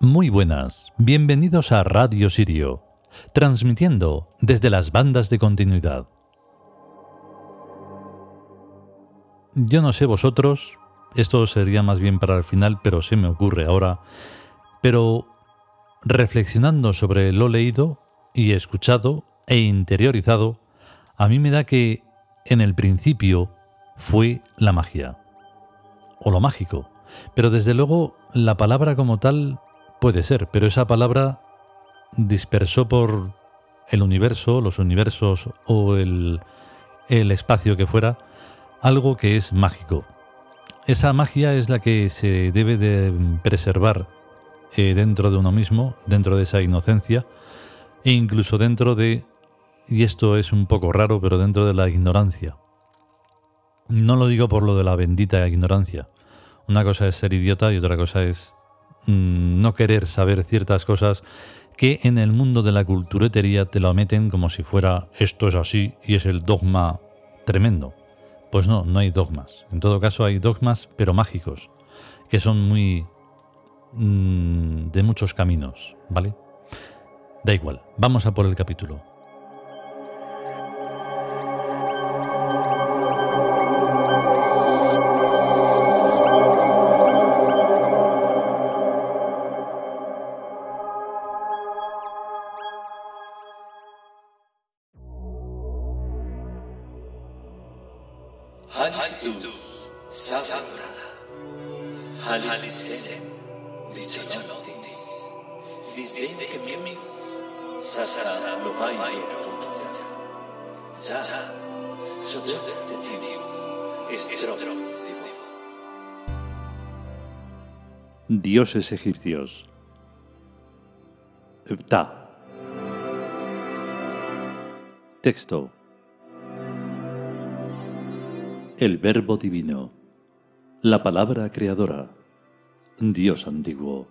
Muy buenas, bienvenidos a Radio Sirio, transmitiendo desde las bandas de continuidad. Yo no sé vosotros, esto sería más bien para el final, pero se me ocurre ahora, pero reflexionando sobre lo leído y escuchado e interiorizado, a mí me da que en el principio fue la magia, o lo mágico, pero desde luego la palabra como tal puede ser, pero esa palabra dispersó por el universo, los universos o el, espacio que fuera, algo que es mágico. Esa magia es la que se debe de preservar eh, dentro de uno mismo, dentro de esa inocencia, e incluso dentro de, y esto es un poco raro, pero dentro de la ignorancia. No lo digo por lo de la bendita ignorancia. Una cosa es ser idiota y otra cosa es Mm, no querer saber ciertas cosas que en el mundo de la culturetería te lo meten como si fuera esto es así y es el dogma tremendo. Pues no, no hay dogmas. En todo caso hay dogmas pero mágicos, que son muy mm, de muchos caminos, ¿vale? Da igual, vamos a por el capítulo. Dioses egipcios. Ptah. Texto. El Verbo Divino. La palabra creadora. Dios antiguo.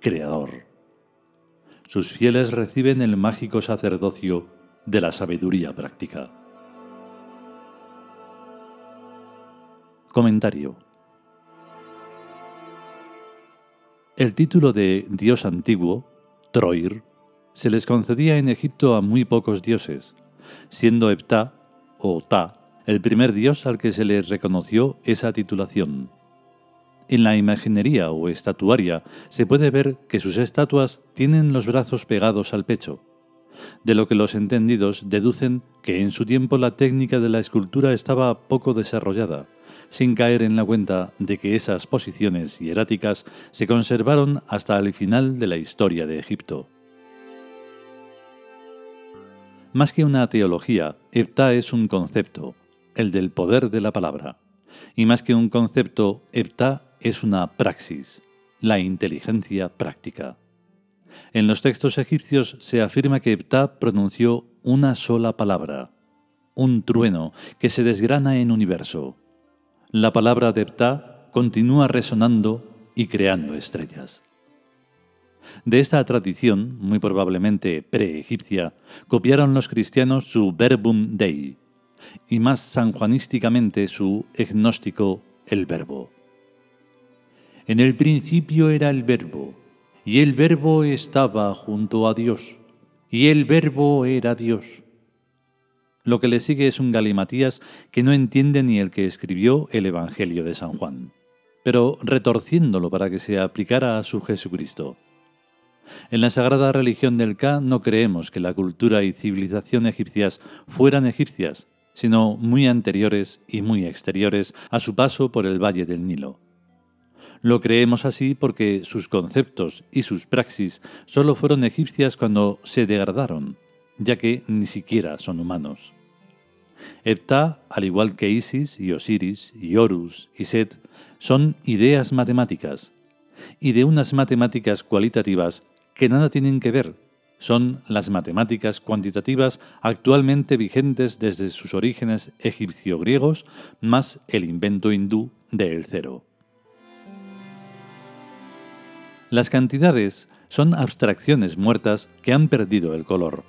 Creador. Sus fieles reciben el mágico sacerdocio de la sabiduría práctica. Comentario. El título de Dios antiguo, Troir, se les concedía en Egipto a muy pocos dioses, siendo Epta o Ta el primer dios al que se le reconoció esa titulación. En la imaginería o estatuaria se puede ver que sus estatuas tienen los brazos pegados al pecho, de lo que los entendidos deducen que en su tiempo la técnica de la escultura estaba poco desarrollada sin caer en la cuenta de que esas posiciones hieráticas se conservaron hasta el final de la historia de Egipto. Más que una teología, Epta es un concepto, el del poder de la palabra. Y más que un concepto, Epta es una praxis, la inteligencia práctica. En los textos egipcios se afirma que Epta pronunció una sola palabra, un trueno que se desgrana en universo. La palabra de continúa resonando y creando estrellas. De esta tradición, muy probablemente pre-egipcia, copiaron los cristianos su verbum dei y más sanjuanísticamente su agnóstico el verbo. En el principio era el verbo, y el verbo estaba junto a Dios, y el verbo era Dios. Lo que le sigue es un galimatías que no entiende ni el que escribió el Evangelio de San Juan, pero retorciéndolo para que se aplicara a su Jesucristo. En la sagrada religión del Ka no creemos que la cultura y civilización egipcias fueran egipcias, sino muy anteriores y muy exteriores a su paso por el valle del Nilo. Lo creemos así porque sus conceptos y sus praxis solo fueron egipcias cuando se degradaron, ya que ni siquiera son humanos. Epta, al igual que Isis y Osiris y Horus y Set, son ideas matemáticas, y de unas matemáticas cualitativas que nada tienen que ver, son las matemáticas cuantitativas actualmente vigentes desde sus orígenes egipcio-griegos, más el invento hindú del cero. Las cantidades son abstracciones muertas que han perdido el color.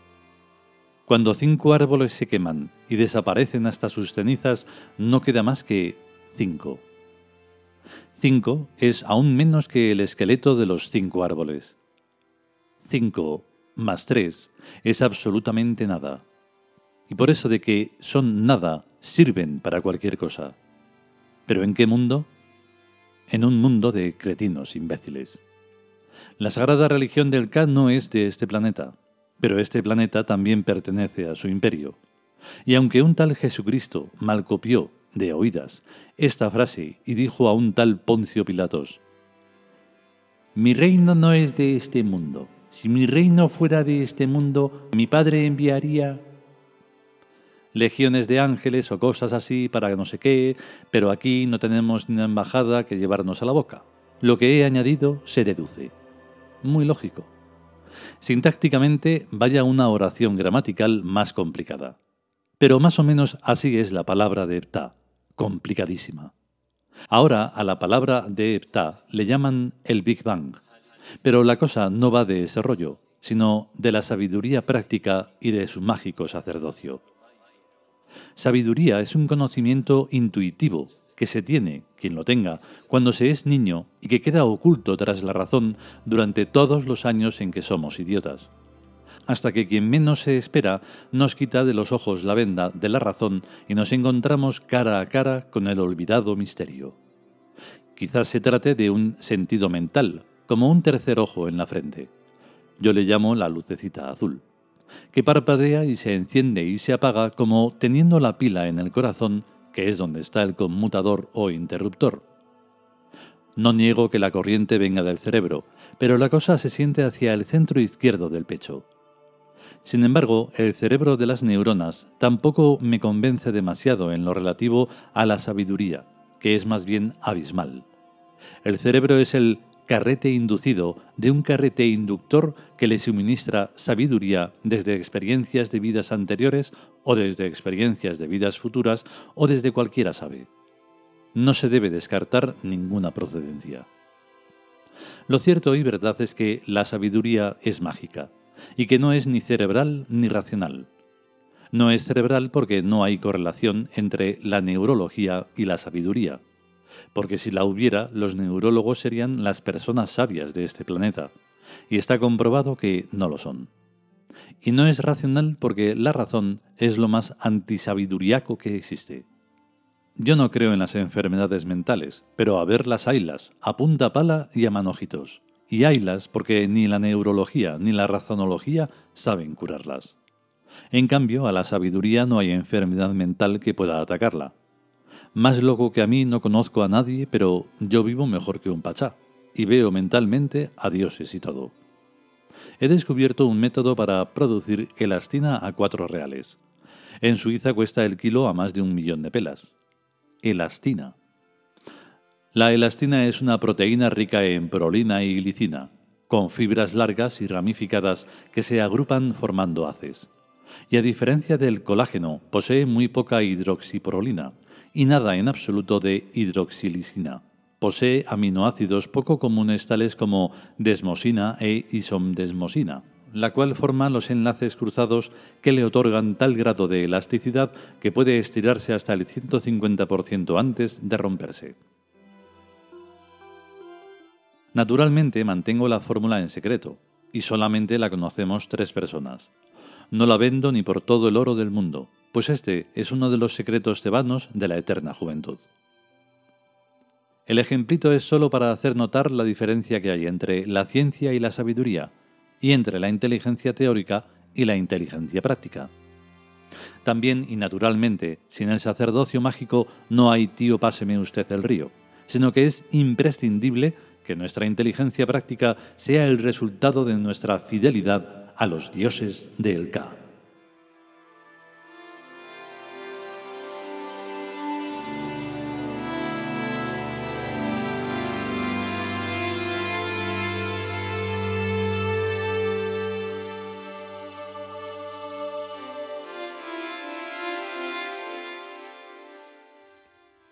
Cuando cinco árboles se queman y desaparecen hasta sus cenizas, no queda más que cinco. 5 es aún menos que el esqueleto de los cinco árboles. 5 más 3 es absolutamente nada. Y por eso de que son nada, sirven para cualquier cosa. ¿Pero en qué mundo? En un mundo de cretinos imbéciles. La sagrada religión del K no es de este planeta, pero este planeta también pertenece a su imperio. Y aunque un tal Jesucristo mal copió de oídas esta frase y dijo a un tal Poncio Pilatos, Mi reino no es de este mundo. Si mi reino fuera de este mundo, mi Padre enviaría legiones de ángeles o cosas así para no sé qué, pero aquí no tenemos ni una embajada que llevarnos a la boca. Lo que he añadido se deduce. Muy lógico. Sintácticamente, vaya una oración gramatical más complicada. Pero más o menos así es la palabra de Epta, complicadísima. Ahora a la palabra de Epta le llaman el Big Bang, pero la cosa no va de ese rollo, sino de la sabiduría práctica y de su mágico sacerdocio. Sabiduría es un conocimiento intuitivo que se tiene, quien lo tenga, cuando se es niño y que queda oculto tras la razón durante todos los años en que somos idiotas. Hasta que quien menos se espera nos quita de los ojos la venda de la razón y nos encontramos cara a cara con el olvidado misterio. Quizás se trate de un sentido mental, como un tercer ojo en la frente. Yo le llamo la lucecita azul que parpadea y se enciende y se apaga como teniendo la pila en el corazón, que es donde está el conmutador o interruptor. No niego que la corriente venga del cerebro, pero la cosa se siente hacia el centro izquierdo del pecho. Sin embargo, el cerebro de las neuronas tampoco me convence demasiado en lo relativo a la sabiduría, que es más bien abismal. El cerebro es el carrete inducido de un carrete inductor que le suministra sabiduría desde experiencias de vidas anteriores o desde experiencias de vidas futuras o desde cualquiera sabe. No se debe descartar ninguna procedencia. Lo cierto y verdad es que la sabiduría es mágica y que no es ni cerebral ni racional. No es cerebral porque no hay correlación entre la neurología y la sabiduría porque si la hubiera, los neurólogos serían las personas sabias de este planeta, y está comprobado que no lo son. Y no es racional porque la razón es lo más antisabiduriaco que existe. Yo no creo en las enfermedades mentales, pero a ver las haylas, a punta pala y a manojitos. Y haylas porque ni la neurología ni la razonología saben curarlas. En cambio, a la sabiduría no hay enfermedad mental que pueda atacarla. Más loco que a mí no conozco a nadie, pero yo vivo mejor que un pachá, y veo mentalmente a dioses y todo. He descubierto un método para producir elastina a cuatro reales. En Suiza cuesta el kilo a más de un millón de pelas. Elastina. La elastina es una proteína rica en prolina y glicina, con fibras largas y ramificadas que se agrupan formando haces. Y a diferencia del colágeno, posee muy poca hidroxiprolina, y nada en absoluto de hidroxilisina. Posee aminoácidos poco comunes tales como desmosina e isomdesmosina, la cual forma los enlaces cruzados que le otorgan tal grado de elasticidad que puede estirarse hasta el 150% antes de romperse. Naturalmente mantengo la fórmula en secreto, y solamente la conocemos tres personas. No la vendo ni por todo el oro del mundo, pues este es uno de los secretos tebanos de la eterna juventud. El ejemplito es solo para hacer notar la diferencia que hay entre la ciencia y la sabiduría, y entre la inteligencia teórica y la inteligencia práctica. También y naturalmente, sin el sacerdocio mágico no hay tío páseme usted el río, sino que es imprescindible que nuestra inteligencia práctica sea el resultado de nuestra fidelidad a los dioses del Ka.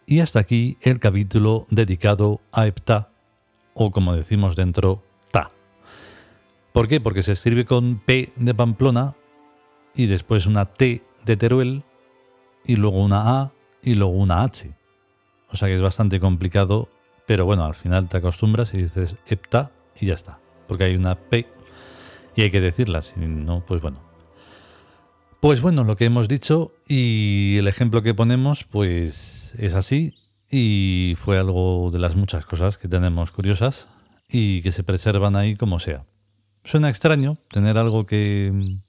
Y hasta aquí el capítulo dedicado a Epta, o como decimos dentro, Ta. ¿Por qué? Porque se escribe con P de Pamplona y después una T de Teruel y luego una A y luego una H. O sea que es bastante complicado pero bueno, al final te acostumbras y dices hepta y ya está, porque hay una P y hay que decirla, si no, pues bueno. Pues bueno, lo que hemos dicho y el ejemplo que ponemos, pues es así y fue algo de las muchas cosas que tenemos curiosas y que se preservan ahí como sea. Suena extraño tener algo que,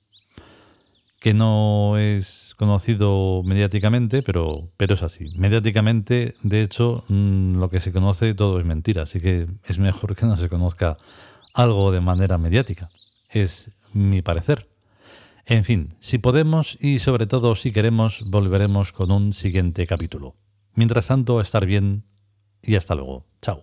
que no es conocido mediáticamente, pero, pero es así. Mediáticamente, de hecho, mm, lo que se conoce todo es mentira, así que es mejor que no se conozca algo de manera mediática. Es mi parecer. En fin, si podemos y sobre todo si queremos, volveremos con un siguiente capítulo. Mientras tanto, estar bien y hasta luego. Chao.